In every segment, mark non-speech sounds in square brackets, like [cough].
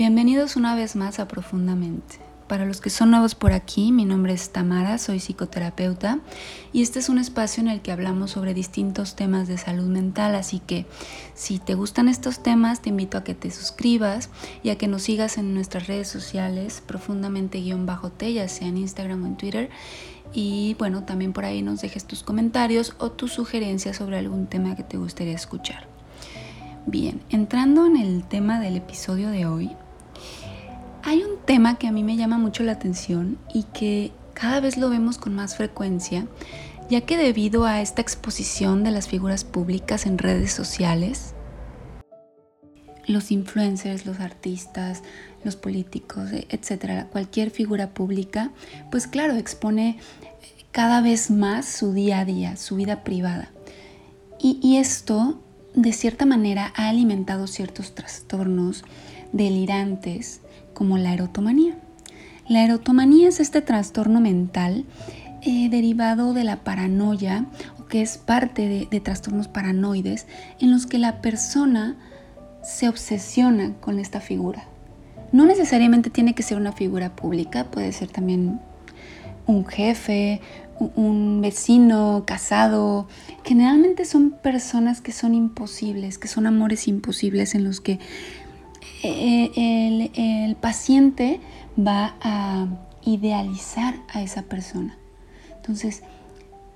Bienvenidos una vez más a Profundamente. Para los que son nuevos por aquí, mi nombre es Tamara, soy psicoterapeuta y este es un espacio en el que hablamos sobre distintos temas de salud mental, así que si te gustan estos temas te invito a que te suscribas y a que nos sigas en nuestras redes sociales profundamente-t, ya sea en Instagram o en Twitter. Y bueno, también por ahí nos dejes tus comentarios o tus sugerencias sobre algún tema que te gustaría escuchar. Bien, entrando en el tema del episodio de hoy, hay un tema que a mí me llama mucho la atención y que cada vez lo vemos con más frecuencia, ya que debido a esta exposición de las figuras públicas en redes sociales, los influencers, los artistas, los políticos, etcétera, cualquier figura pública, pues claro, expone cada vez más su día a día, su vida privada. Y, y esto de cierta manera ha alimentado ciertos trastornos delirantes como la erotomanía. La erotomanía es este trastorno mental eh, derivado de la paranoia o que es parte de, de trastornos paranoides en los que la persona se obsesiona con esta figura. No necesariamente tiene que ser una figura pública, puede ser también un jefe, un vecino casado. Generalmente son personas que son imposibles, que son amores imposibles en los que el, paciente va a idealizar a esa persona. Entonces,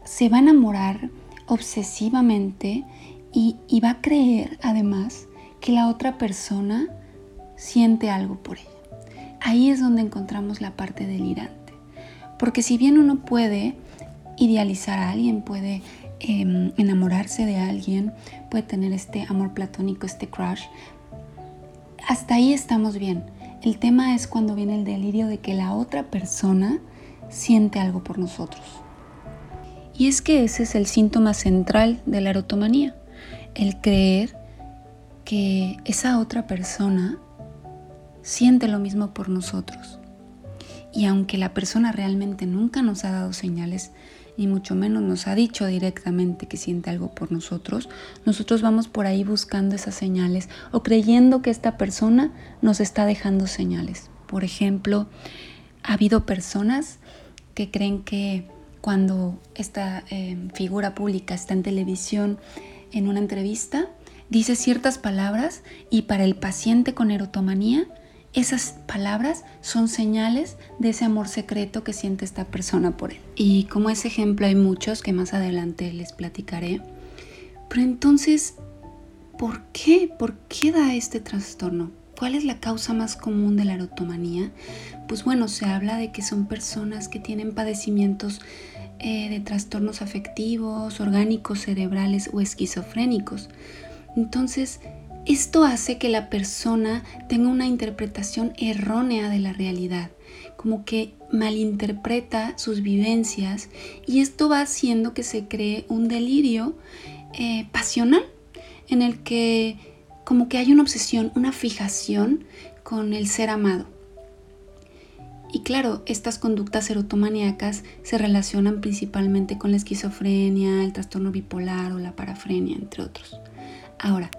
se va a enamorar obsesivamente y, y, va a creer además que la otra persona siente algo por ella. Ahí es donde encontramos la parte delirante. Porque si bien uno puede idealizar a alguien, puede em, enamorarse de alguien, puede tener este amor platónico, este crush. Hasta ahí estamos bien. El tema es cuando viene el delirio de que la otra persona siente algo por nosotros. Y es que ese es el síntoma central de la erotomanía, el creer que esa otra persona siente lo mismo por nosotros. Y aunque la persona realmente nunca nos ha dado señales y mucho menos nos ha dicho directamente que siente algo por nosotros, nosotros vamos por ahí buscando esas señales o creyendo que esta persona nos está dejando señales. Por ejemplo, ha habido personas que creen que cuando esta em, figura pública está en televisión en una entrevista, dice ciertas palabras y para el paciente con erotomanía esas palabras son señales de ese amor secreto que siente esta persona por él. Y como ese ejemplo hay muchos que más adelante les platicaré. Pero entonces, ¿por qué? ¿Por qué da este trastorno? ¿Cuál es la causa más común de la erotomanía? Pues bueno, se habla de que son personas que tienen padecimientos eh, de trastornos afectivos, orgánicos, cerebrales o esquizofrénicos. Entonces, esto hace que la persona tenga una interpretación errónea de la realidad, como que malinterpreta sus vivencias y esto va haciendo que se cree un delirio eh, pasional en el que como que hay una obsesión, una fijación con el ser amado. Y claro, estas conductas erotomaníacas se relacionan principalmente con la esquizofrenia, el trastorno bipolar o la parafrenia, entre otros. Ahora,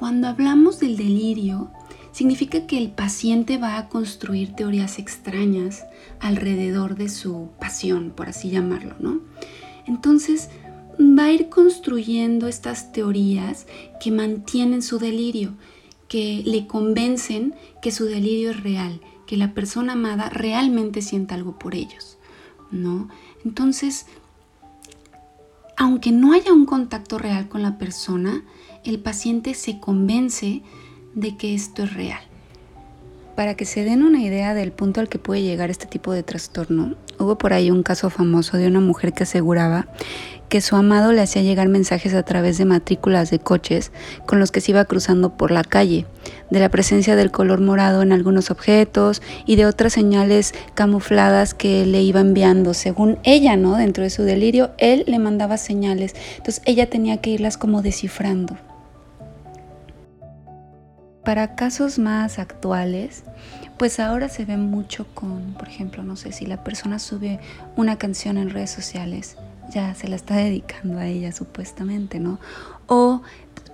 cuando hablamos del delirio, significa que el paciente va a construir teorías extrañas alrededor de su pasión, por así llamarlo, ¿no? Entonces, va a ir construyendo estas teorías que mantienen su delirio, que le convencen que su delirio es real, que la persona amada realmente siente algo por ellos, ¿no? Entonces, aunque no haya un contacto real con la persona, el paciente se convence de que esto es real. Para que se den una idea del punto al que puede llegar este tipo de trastorno, hubo por ahí un caso famoso de una mujer que aseguraba que su amado le hacía llegar mensajes a través de matrículas de coches con los que se iba cruzando por la calle, de la presencia del color morado en algunos objetos y de otras señales camufladas que le iba enviando. Según ella, ¿no? Dentro de su delirio, él le mandaba señales. Entonces ella tenía que irlas como descifrando. Para casos más actuales, pues ahora se ve mucho con, por ejemplo, no sé si la persona sube una canción en redes sociales, ya se la está [laughs] dedicando a ella supuestamente, ¿no? O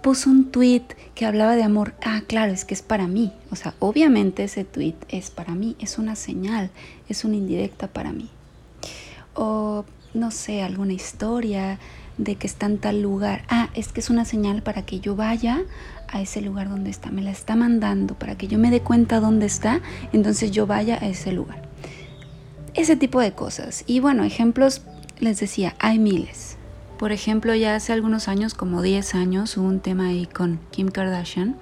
puso un tweet que hablaba de amor. Ah, claro, es que es para mí. O sea, obviamente ese tweet es para mí, es una señal, es una indirecta para mí. O no sé, alguna historia de que está en tal lugar. Ah, es que es una señal para que yo vaya a ese lugar donde está. Me la está mandando para que yo me dé cuenta dónde está, entonces yo vaya a ese lugar. Ese tipo de cosas. Y bueno, ejemplos, les decía, hay miles. Por ejemplo, ya hace algunos años, como 10 años, hubo un tema ahí con Kim Kardashian,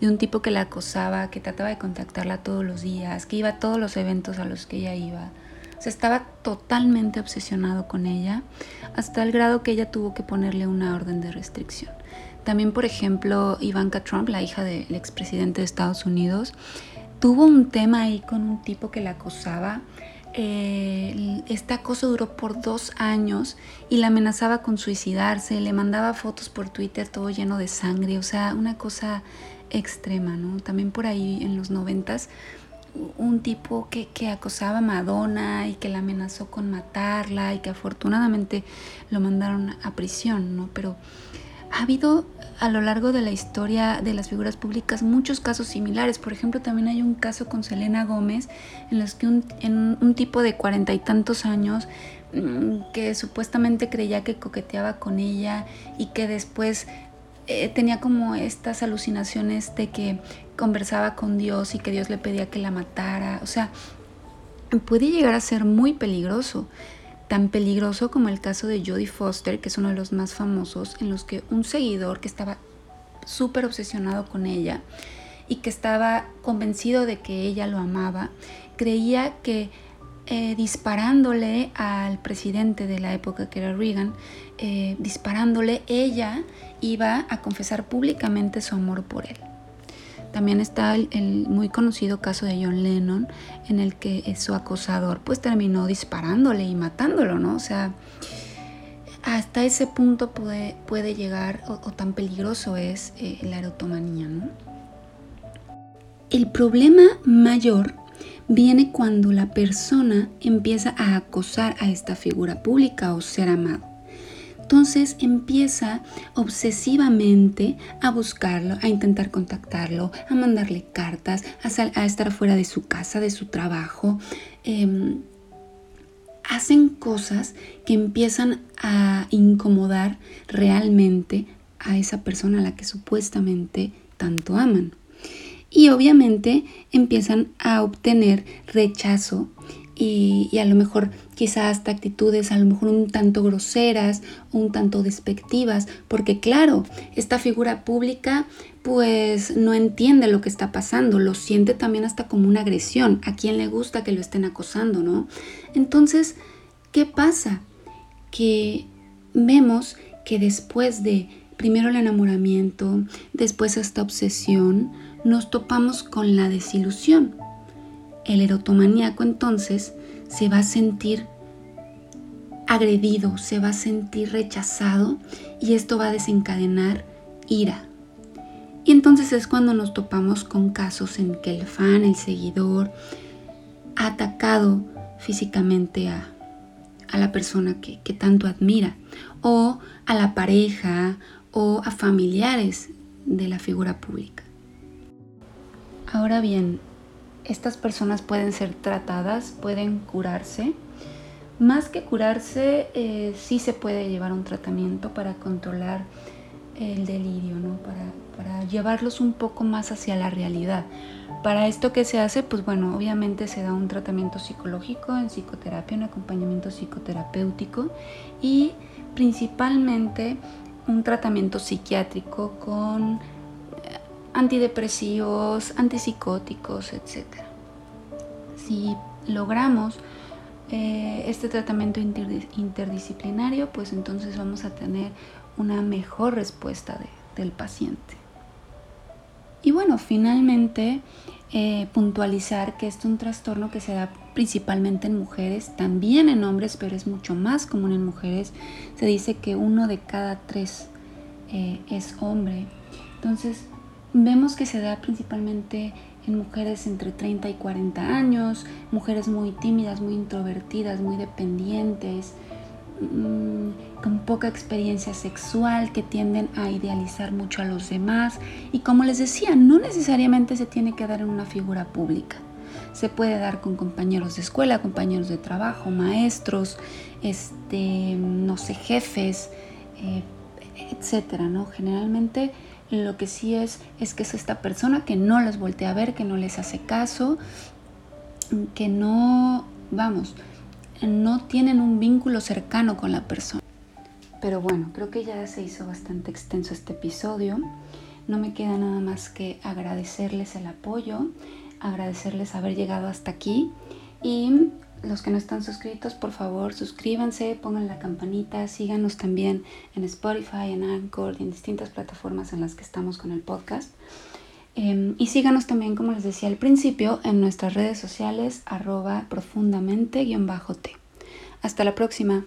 de un tipo que la acosaba, que trataba de contactarla todos los días, que iba a todos los eventos a los que ella iba se estaba totalmente obsesionado con ella, hasta el grado que ella tuvo que ponerle una orden de restricción. También, por ejemplo, Ivanka Trump, la hija del expresidente de Estados Unidos, tuvo un tema ahí con un tipo que la acosaba. Eh, este acoso duró por dos años y la amenazaba con suicidarse, le mandaba fotos por Twitter todo lleno de sangre, o sea, una cosa extrema, ¿no? También por ahí en los noventas un tipo que, acosaba a Madonna y que la amenazó con matarla y que afortunadamente lo mandaron a prisión, ¿no? Pero ha habido a lo largo de la historia de las figuras públicas muchos casos similares. Por ejemplo, también hay un caso con Selena Gómez en los que un, en un tipo de cuarenta y tantos años mm, que supuestamente creía que coqueteaba con ella y que después eh, tenía como estas alucinaciones de que conversaba con Dios y que Dios le pedía que la matara. O sea, puede llegar a ser muy peligroso. Tan peligroso como el caso de Jodie Foster, que es uno de los más famosos, en los que un seguidor que estaba súper obsesionado con ella y que estaba convencido de que ella lo amaba, creía que eh, disparándole al presidente de la época que era Reagan, eh, disparándole, ella iba a confesar públicamente su amor por él. También está el, muy conocido caso de John Lennon, en el que su acosador pues terminó disparándole y matándolo, ¿no? O sea, hasta ese punto puede, puede llegar o, tan peligroso es eh, la erotomanía. El problema mayor viene cuando la persona empieza a acosar a esta figura pública o ser amado. Entonces empieza obsesivamente a buscarlo, a intentar contactarlo, a mandarle cartas, a, estar fuera de su casa, de su trabajo. Em, hacen cosas que empiezan a incomodar realmente a esa persona a la que supuestamente tanto aman. Y obviamente empiezan a obtener rechazo y, a lo mejor quizás hasta actitudes a lo mejor un tanto groseras un tanto despectivas, porque claro, esta figura pública pues no entiende lo que está pasando, lo siente también hasta como una agresión, a quien le gusta que lo estén acosando, ¿no? Entonces, ¿qué pasa? Que vemos que después de primero el enamoramiento, después esta obsesión, nos topamos con la desilusión el erotomaníaco entonces se va a sentir agredido, se va a sentir rechazado y esto va a desencadenar ira. Y entonces es cuando nos topamos con casos en que el fan, el seguidor, ha atacado físicamente a, la persona que, que tanto admira, o a la pareja, o a familiares de la figura pública. Ahora bien, estas personas pueden ser tratadas, pueden curarse. Más que curarse, eh, sí se puede llevar un tratamiento para controlar el delirio, ¿no? para, para llevarlos un poco más hacia la realidad. Para esto que se hace, pues bueno, obviamente se da un tratamiento psicológico en psicoterapia, un acompañamiento psicoterapéutico y principalmente un tratamiento psiquiátrico con antidepresivos, antipsicóticos, etc. Si logramos eh, este tratamiento interdisciplinario, pues entonces vamos a tener una mejor respuesta del paciente. Y bueno, finalmente eh, puntualizar que es un trastorno que se da principalmente en mujeres, también en hombres, pero es mucho más común en mujeres. Se dice que uno de cada tres eh, es hombre. Entonces, Vemos que se da principalmente en mujeres entre 30 y 40 años, mujeres muy tímidas, muy introvertidas, muy dependientes, con poca experiencia sexual, que tienden a idealizar mucho a los demás. Y como les decía, no necesariamente se tiene que dar en una figura pública. Se puede dar con compañeros de escuela, compañeros de trabajo, maestros, este, no sé, jefes, eh, etcétera, ¿no? Generalmente lo que sí es es que es esta persona que no les voltea a ver, que no les hace caso, que no, vamos, no tienen un vínculo cercano con la persona. Pero bueno, creo que ya se hizo bastante extenso este episodio. No me queda nada más que agradecerles el apoyo, agradecerles haber llegado hasta aquí y los que no están suscritos, por favor, suscríbanse, pongan la campanita, síganos también en Spotify, en Anchor y en distintas plataformas en las que estamos con el podcast. Em, y síganos también, como les decía al principio, en nuestras redes sociales arroba profundamente-t. Hasta la próxima.